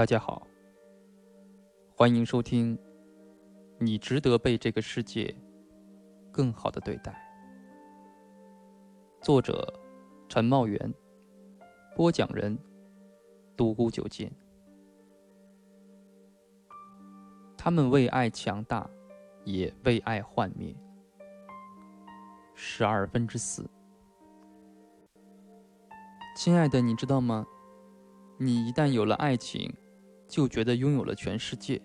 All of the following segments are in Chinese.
大家好，欢迎收听《你值得被这个世界更好的对待》。作者：陈茂元，播讲人：独孤九剑。他们为爱强大，也为爱幻灭。十二分之四。亲爱的，你知道吗？你一旦有了爱情，就觉得拥有了全世界。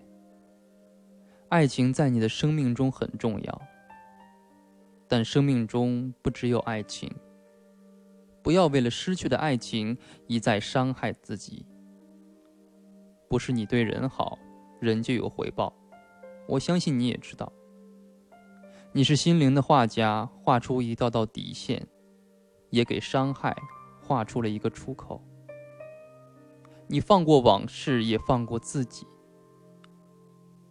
爱情在你的生命中很重要，但生命中不只有爱情。不要为了失去的爱情一再伤害自己。不是你对人好，人就有回报。我相信你也知道。你是心灵的画家，画出一道道底线，也给伤害画出了一个出口。你放过往事，也放过自己。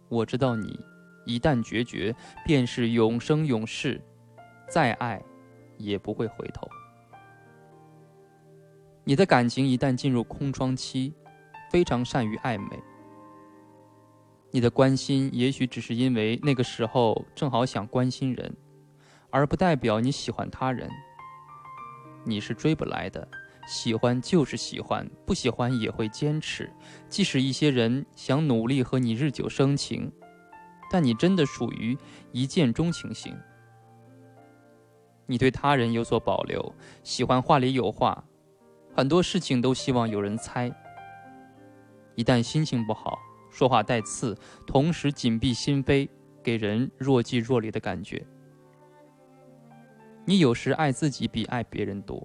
我知道你一旦决绝，便是永生永世，再爱也不会回头。你的感情一旦进入空窗期，非常善于暧昧。你的关心也许只是因为那个时候正好想关心人，而不代表你喜欢他人。你是追不来的。喜欢就是喜欢，不喜欢也会坚持。即使一些人想努力和你日久生情，但你真的属于一见钟情型。你对他人有所保留，喜欢话里有话，很多事情都希望有人猜。一旦心情不好，说话带刺，同时紧闭心扉，给人若即若离的感觉。你有时爱自己比爱别人多。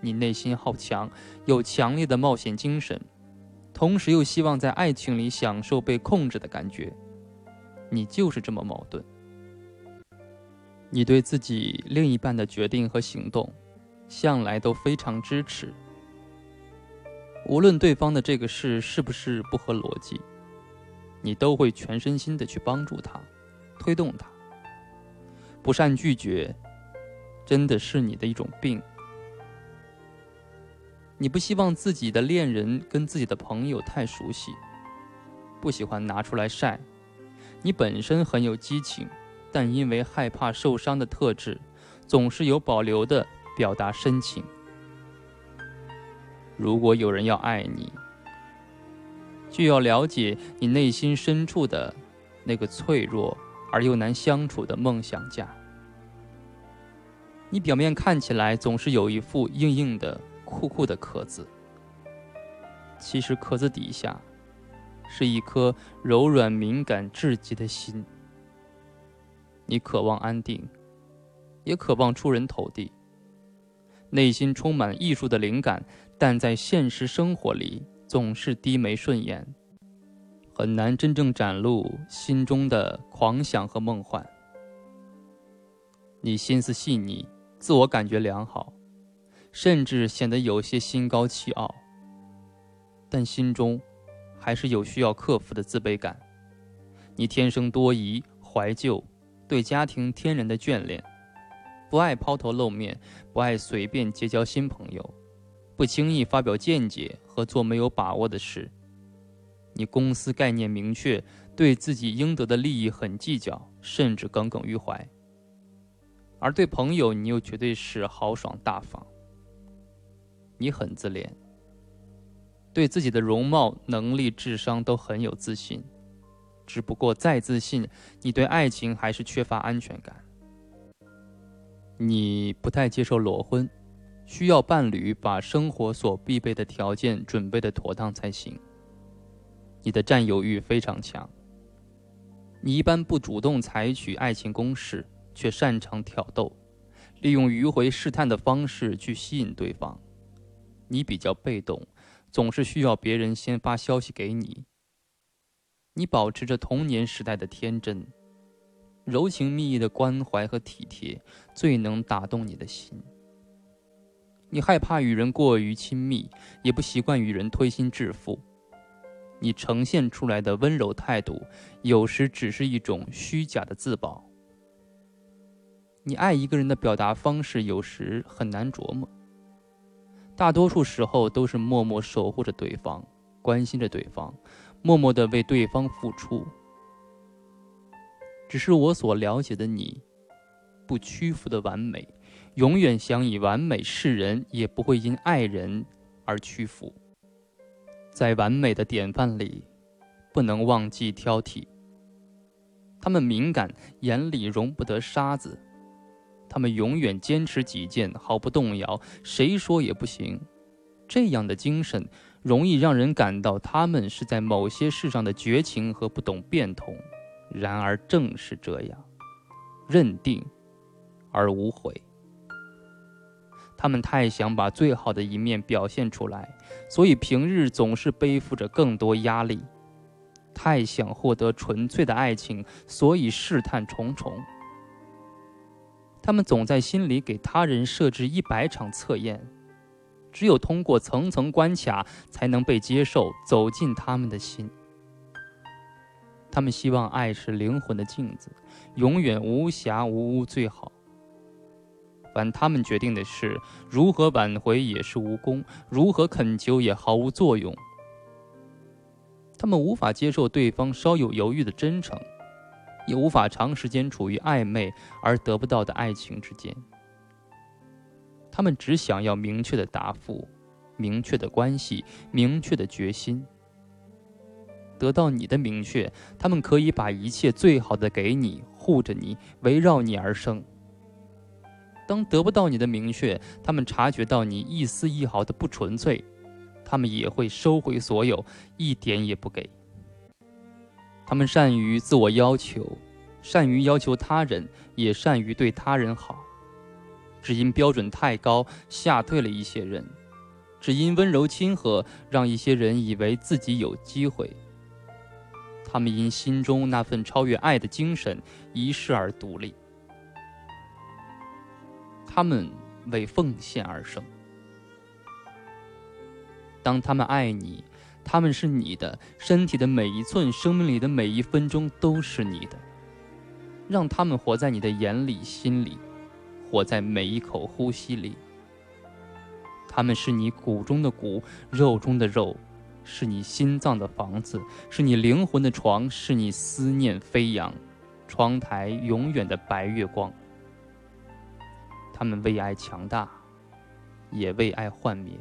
你内心好强，有强烈的冒险精神，同时又希望在爱情里享受被控制的感觉。你就是这么矛盾。你对自己另一半的决定和行动，向来都非常支持。无论对方的这个事是不是不合逻辑，你都会全身心的去帮助他，推动他。不善拒绝，真的是你的一种病。你不希望自己的恋人跟自己的朋友太熟悉，不喜欢拿出来晒。你本身很有激情，但因为害怕受伤的特质，总是有保留的表达深情。如果有人要爱你，就要了解你内心深处的那个脆弱而又难相处的梦想家。你表面看起来总是有一副硬硬的。酷酷的壳子，其实壳子底下是一颗柔软敏感至极的心。你渴望安定，也渴望出人头地，内心充满艺术的灵感，但在现实生活里总是低眉顺眼，很难真正展露心中的狂想和梦幻。你心思细腻，自我感觉良好。甚至显得有些心高气傲，但心中还是有需要克服的自卑感。你天生多疑、怀旧，对家庭天然的眷恋，不爱抛头露面，不爱随便结交新朋友，不轻易发表见解和做没有把握的事。你公司概念明确，对自己应得的利益很计较，甚至耿耿于怀。而对朋友，你又绝对是豪爽大方。你很自恋，对自己的容貌、能力、智商都很有自信，只不过再自信，你对爱情还是缺乏安全感。你不太接受裸婚，需要伴侣把生活所必备的条件准备的妥当才行。你的占有欲非常强，你一般不主动采取爱情攻势，却擅长挑逗，利用迂回试探的方式去吸引对方。你比较被动，总是需要别人先发消息给你。你保持着童年时代的天真，柔情蜜意的关怀和体贴最能打动你的心。你害怕与人过于亲密，也不习惯与人推心置腹。你呈现出来的温柔态度，有时只是一种虚假的自保。你爱一个人的表达方式，有时很难琢磨。大多数时候都是默默守护着对方，关心着对方，默默的为对方付出。只是我所了解的你，不屈服的完美，永远想以完美示人，也不会因爱人而屈服。在完美的典范里，不能忘记挑剔。他们敏感，眼里容不得沙子。他们永远坚持己见，毫不动摇，谁说也不行。这样的精神，容易让人感到他们是在某些事上的绝情和不懂变通。然而正是这样，认定而无悔。他们太想把最好的一面表现出来，所以平日总是背负着更多压力；太想获得纯粹的爱情，所以试探重重。他们总在心里给他人设置一百场测验，只有通过层层关卡，才能被接受，走进他们的心。他们希望爱是灵魂的镜子，永远无瑕无污最好。凡他们决定的事，如何挽回也是无功，如何恳求也毫无作用。他们无法接受对方稍有犹豫的真诚，也无法长时间处于暧昧而得不到的爱情之间。他们只想要明确的答复，明确的关系，明确的决心。得到你的明确，他们可以把一切最好的给你，护着你，围绕你而生。当得不到你的明确，他们察觉到你一丝一毫的不纯粹，他们也会收回所有，一点也不给。他们善于自我要求，善于要求他人，也善于对他人好。只因标准太高，吓退了一些人；只因温柔亲和，让一些人以为自己有机会。他们因心中那份超越爱的精神，一世而独立。他们为奉献而生。当他们爱你，他们是你的身体的每一寸，生命里的每一分钟都是你的。让他们活在你的眼里、心里，活在每一口呼吸里。他们是你骨中的骨，肉中的肉，是你心脏的房子，是你灵魂的床，是你思念飞扬，窗台永远的白月光。他们为爱强大，也为爱幻灭。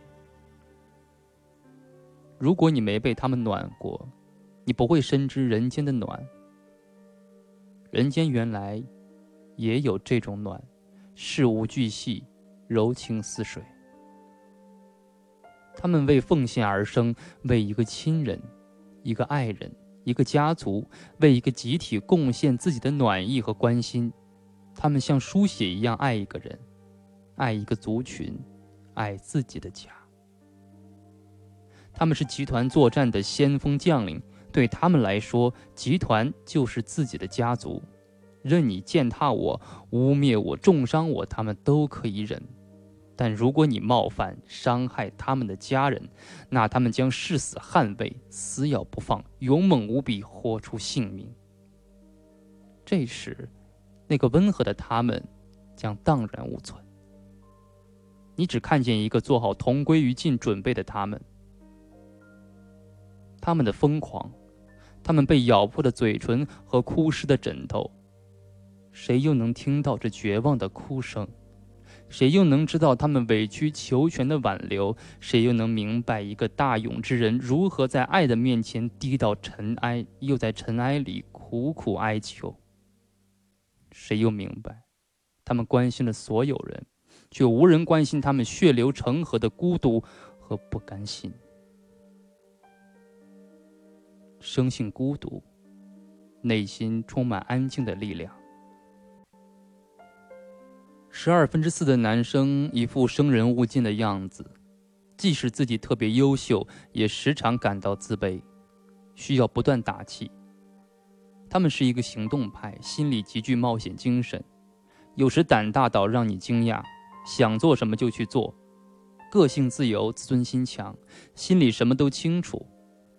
如果你没被他们暖过，你不会深知人间的暖。人间原来也有这种暖，事无巨细，柔情似水。他们为奉献而生，为一个亲人、一个爱人、一个家族，为一个集体贡献自己的暖意和关心。他们像书写一样爱一个人。爱一个族群，爱自己的家。他们是集团作战的先锋将领，对他们来说，集团就是自己的家族。任你践踏我、污蔑我、重伤我，他们都可以忍；但如果你冒犯、伤害他们的家人，那他们将誓死捍卫，死咬不放，勇猛无比，豁出性命。这时，那个温和的他们将荡然无存。你只看见一个做好同归于尽准备的他们，他们的疯狂，他们被咬破的嘴唇和哭湿的枕头，谁又能听到这绝望的哭声？谁又能知道他们委曲求全的挽留？谁又能明白一个大勇之人如何在爱的面前低到尘埃，又在尘埃里苦苦哀求？谁又明白，他们关心了所有人？却无人关心他们血流成河的孤独和不甘心。生性孤独，内心充满安静的力量。十二分之四的男生一副生人勿近的样子，即使自己特别优秀，也时常感到自卑，需要不断打气。他们是一个行动派，心里极具冒险精神，有时胆大到让你惊讶。想做什么就去做，个性自由，自尊心强，心里什么都清楚，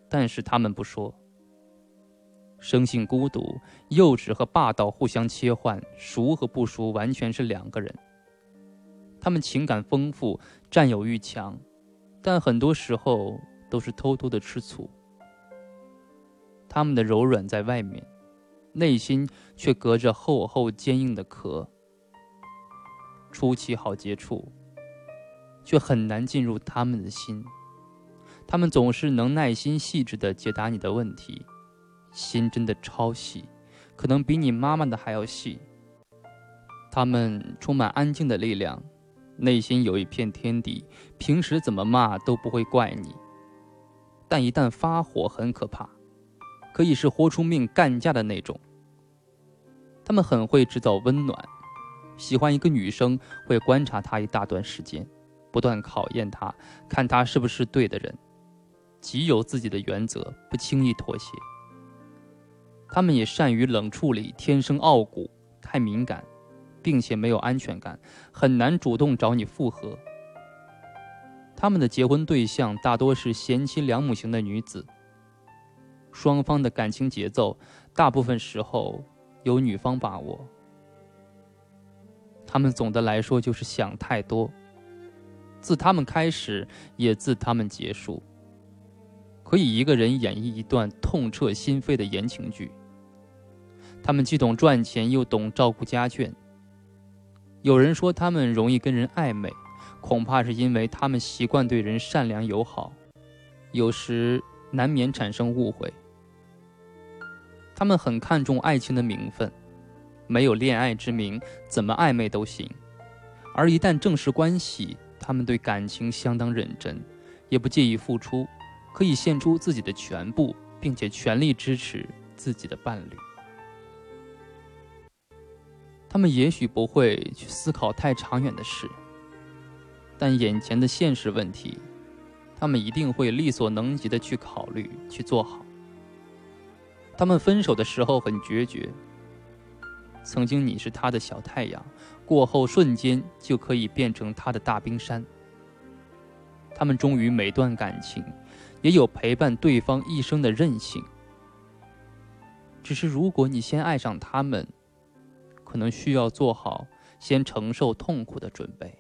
但是他们不说。生性孤独、幼稚和霸道互相切换，熟和不熟完全是两个人。他们情感丰富，占有欲强，但很多时候都是偷偷的吃醋。他们的柔软在外面，内心却隔着厚厚坚硬的壳。初期好接触，却很难进入他们的心。他们总是能耐心细致的解答你的问题，心真的超细，可能比你妈妈的还要细。他们充满安静的力量，内心有一片天地，平时怎么骂都不会怪你，但一旦发火很可怕，可以是豁出命干架的那种。他们很会制造温暖，喜欢一个女生会观察她一大段时间，不断考验她，看她是不是对的人，极有自己的原则，不轻易妥协。他们也善于冷处理，天生傲骨，太敏感。并且没有安全感，很难主动找你复合。他们的结婚对象大多是贤妻良母型的女子，双方的感情节奏大部分时候由女方把握。他们总的来说就是想太多，自他们开始也自他们结束，可以一个人演绎一段痛彻心扉的言情剧。他们既懂赚钱，又懂照顾家眷。有人说他们容易跟人暧昧，恐怕是因为他们习惯对人善良友好，有时难免产生误会。他们很看重爱情的名分，没有恋爱之名，怎么暧昧都行。而一旦正式关系，他们对感情相当认真，也不介意付出，可以献出自己的全部，并且全力支持自己的伴侣。他们也许不会去思考太长远的事，但眼前的现实问题，他们一定会力所能及的去考虑、去做好。他们分手的时候很决绝。曾经你是他的小太阳，过后瞬间就可以变成他的大冰山。他们忠于每段感情，也有陪伴对方一生的韧性。只是如果你先爱上他们，可能需要做好先承受痛苦的准备。